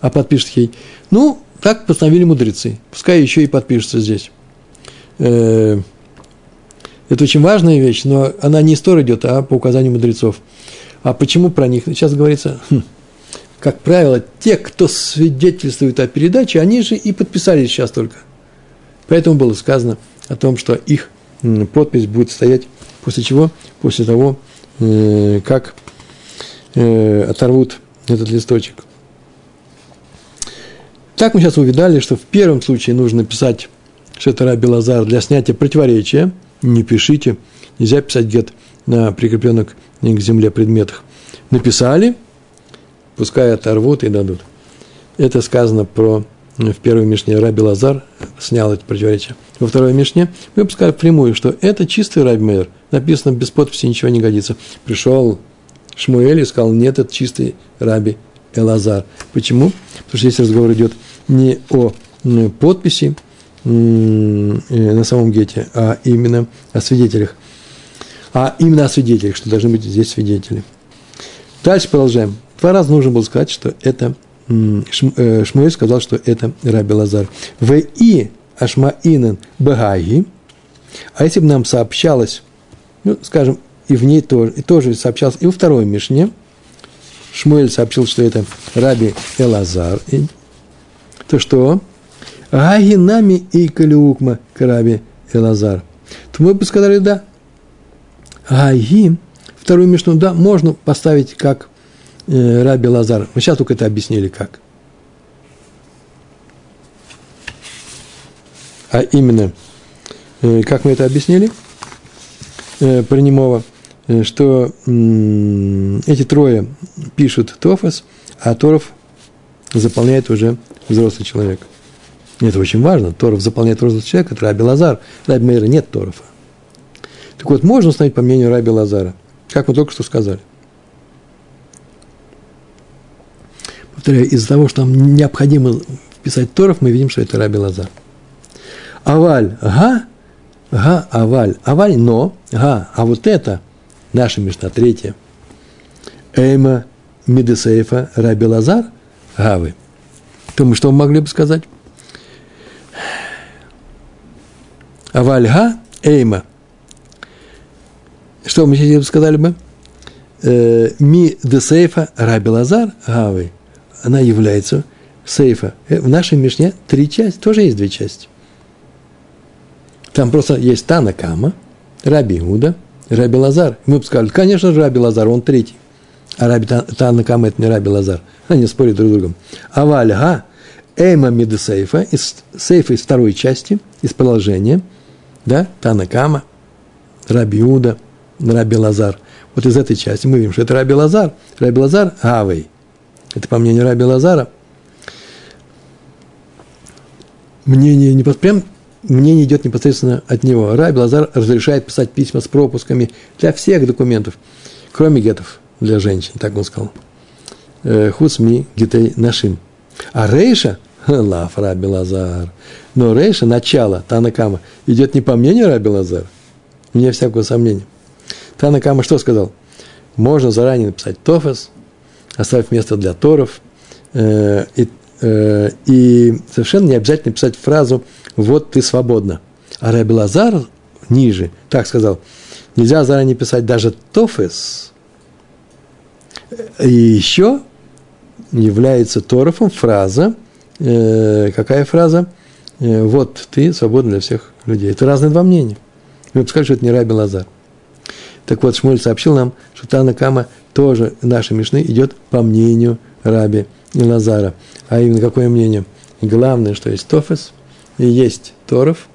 А подпишет ей. Ну, так постановили мудрецы. Пускай еще и подпишется здесь. Э, это очень важная вещь, но она не из Тора идет, а по указанию мудрецов. А почему про них? Сейчас говорится, хм, как правило, те, кто свидетельствует о передаче, они же и подписались сейчас только. Поэтому было сказано о том, что их подпись будет стоять после чего? После того, э, как э, оторвут этот листочек. Так мы сейчас увидали, что в первом случае нужно написать, что это Раби Лазар для снятия противоречия – не пишите. Нельзя писать гет на прикрепленных к земле предметах. Написали, пускай оторвут и дадут. Это сказано про в первой Мишне Раби Лазар снял это противоречие. Во второй Мишне мы пускали прямую, что это чистый Раби Мейер. Написано без подписи ничего не годится. Пришел Шмуэль и сказал, нет, это чистый Раби Элазар. Почему? Потому что здесь разговор идет не о подписи, на самом гете, а именно о свидетелях. А именно о свидетелях, что должны быть здесь свидетели. Дальше продолжаем. Два раза нужно было сказать, что это э, Шмуэль сказал, что это Раби Лазар. В и Ашмаинен Багаги. А если бы нам сообщалось, ну, скажем, и в ней тоже, и тоже сообщалось, и во второй Мишне, Шмуэль сообщил, что это Раби Элазар, то что? Гагинами и Калиукма Караби Элазар. То мы бы сказали да. Гаги, вторую мишну, да, можно поставить как э, Раби Лазар. Мы сейчас только это объяснили как. А именно, э, как мы это объяснили, э, Парнимова, э, что э, эти трое пишут Тофас, а Торов заполняет уже взрослый человек – это очень важно. Торов заполняет розу человека, это Раби Лазар. Раби Мейра нет Торова. Так вот, можно установить по мнению Раби Лазара, как мы только что сказали. Повторяю, из-за того, что нам необходимо вписать Торов, мы видим, что это Раби Лазар. Аваль, га, га, аваль, аваль, но, га, а вот это, наша Мишна, третья, Эйма Мидесейфа Раби Лазар, гавы. То мы что могли бы сказать? Авальга Эйма. Что мы сейчас сказали бы? Э, ми де Раби Лазар Гавы. Она является сейфа. Э, в нашей Мишне три части, тоже есть две части. Там просто есть Тана Кама, Раби Иуда, Раби Лазар. Мы бы сказали, конечно же, Раби Лазар, он третий. А Раби Тана Кама – это не Раби Лазар. Они спорят друг с другом. Авальга Эйма Мидесейфа, из сейфа из второй части, из положения – да, Танакама, Раби Иуда, Раби Лазар. Вот из этой части мы видим, что это Раби Лазар. Раби Лазар – Авей. Это по мнению Раби Лазара. Мнение не прям мнение идет непосредственно от него. Раби Лазар разрешает писать письма с пропусками для всех документов, кроме гетов для женщин, так он сказал. «Э, Хусми гетей нашим. А Рейша Лав Раби Лазар. Но Рейша, начало Танакама, идет не по мнению Раби Лазар. Мне всякого сомнения. Танакама что сказал? Можно заранее написать Тофес, оставив место для Торов. Э, и и совершенно не обязательно писать фразу «вот ты свободна». А Раби Лазар ниже так сказал, нельзя заранее писать даже «тофес». И еще является торфом фраза, э, какая фраза? Э, «вот ты свободна для всех людей». Это разные два мнения. Вы сказали, что это не Раби Лазар. Так вот, Шмуль сообщил нам, что Танакама тоже нашей Мишны идет по мнению Раби и Лазара. А именно какое мнение? Главное, что есть Тофес, и есть Торов,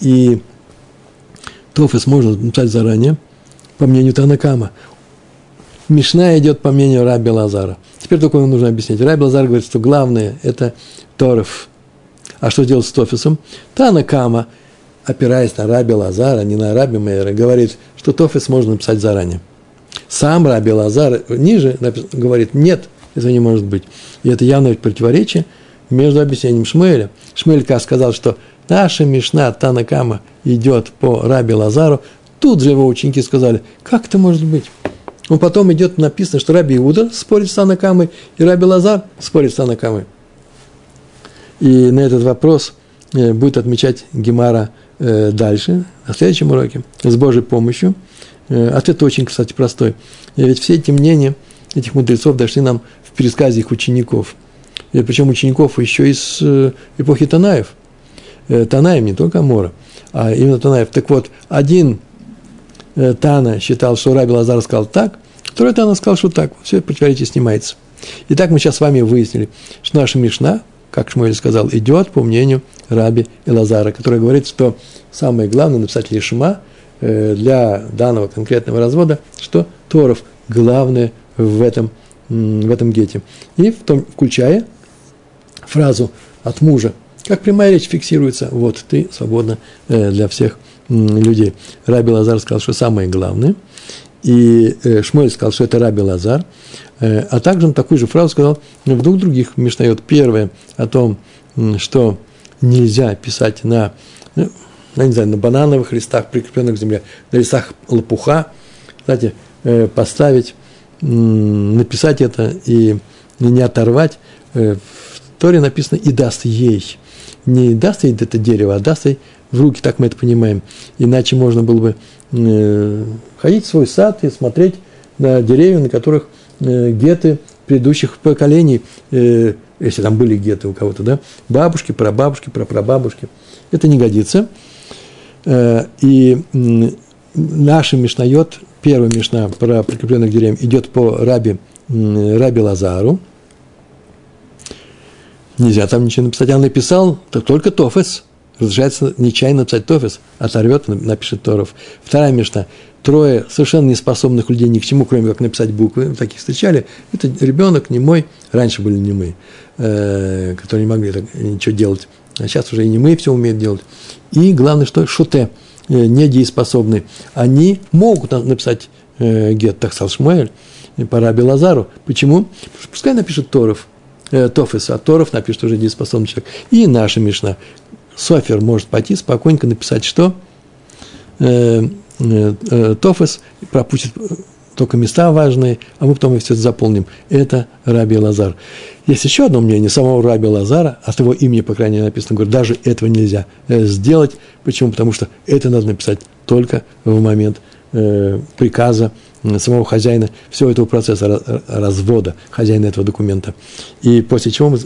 и Тофес можно написать заранее, по мнению Танакама. Мишна идет по мнению Раби Лазара. Теперь только нужно объяснить. Раби Лазар говорит, что главное – это Торов. А что делать с Тофисом? Танакама, опираясь на Раби Лазара, не на Раби Мейера, говорит, что Тофис можно написать заранее. Сам Раби Лазар ниже говорит, нет, этого не может быть. И это явное противоречие между объяснением Шмуэля. Шмуэлька сказал, что наша Мишна Танакама идет по Раби Лазару. Тут же его ученики сказали, как это может быть? Но потом идет написано, что Раби Иуда спорит с Танакамой, и Раби Лазар спорит с Танакамой. И на этот вопрос э, будет отмечать Гемара э, дальше, на следующем уроке, с Божьей помощью. Э, ответ очень, кстати, простой. Ведь все эти мнения этих мудрецов дошли нам в пересказе их учеников. И причем учеников еще из э, эпохи Танаев. Э, Танаев не только Амора, а именно Танаев. Так вот, один э, Тана считал, что Раби Лазар сказал так, второй Тана сказал, что так. Все противоречие снимается. Итак, мы сейчас с вами выяснили, что наша Мишна, как Шмуэль сказал, идет по мнению Раби и Лазара, который говорит, что самое главное написать лишма для данного конкретного развода, что Торов главное в этом в этом гете. И в том, включая фразу от мужа, как прямая речь фиксируется, вот ты свободна э, для всех людей. Раби Лазар сказал, что самое главное, и э, Шмуэль сказал, что это Раби Лазар, э, а также он такую же фразу сказал в двух других Мишнает. Первое о том, что нельзя писать на, ну, не знаю, на банановых листах, прикрепленных к земле, на листах лопуха, кстати, поставить написать это и не оторвать. Э, в Торе написано «и даст ей». Не даст ей это дерево, а даст ей в руки, так мы это понимаем. Иначе можно было бы э, ходить в свой сад и смотреть на деревья, на которых э, геты предыдущих поколений, если там были геты у кого-то, да, бабушки, прабабушки, прапрабабушки. Это не годится. И наши Мишнает первая мишна про прикрепленных деревьям идет по раби, раби Лазару. Нельзя там ничего написать. А написал так только Тофес. Разрешается нечаянно написать Тофес. Оторвет, напишет Торов. Вторая мишна. Трое совершенно неспособных людей ни к чему, кроме как написать буквы. Таких встречали. Это ребенок не мой. Раньше были не мы, э, которые не могли так, ничего делать. А сейчас уже и не мы все умеют делать. И главное, что шуте – недееспособны, они могут написать э, гет, так сказал Шмуэль, по Раби Лазару. Почему? Пускай напишет Торов, э, Тофес, а Торов напишет уже дееспособный человек. И наша Мишна. Софер может пойти спокойненько написать, что э, э, э Тофес пропустит только места важные, а мы потом их все заполним. Это Раби Лазар. Есть еще одно мнение самого Раби Лазара, от его имени, по крайней мере, написано, говорит, даже этого нельзя э, сделать. Почему? Потому что это надо написать только в момент э, приказа самого хозяина всего этого процесса развода хозяина этого документа. И после чего мы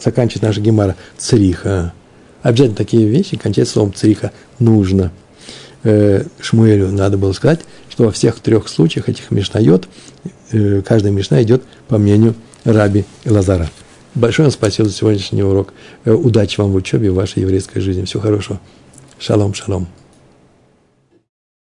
заканчиваем наша гемара цриха. Обязательно такие вещи кончать словом цриха нужно. Э, Шмуэлю надо было сказать, что во всех трех случаях этих мишнает, э, каждая мишна идет по мнению Раби Лазара. Большое вам спасибо за сегодняшний урок. Э, удачи вам в учебе, в вашей еврейской жизни. Всего хорошего. Шалом, шалом.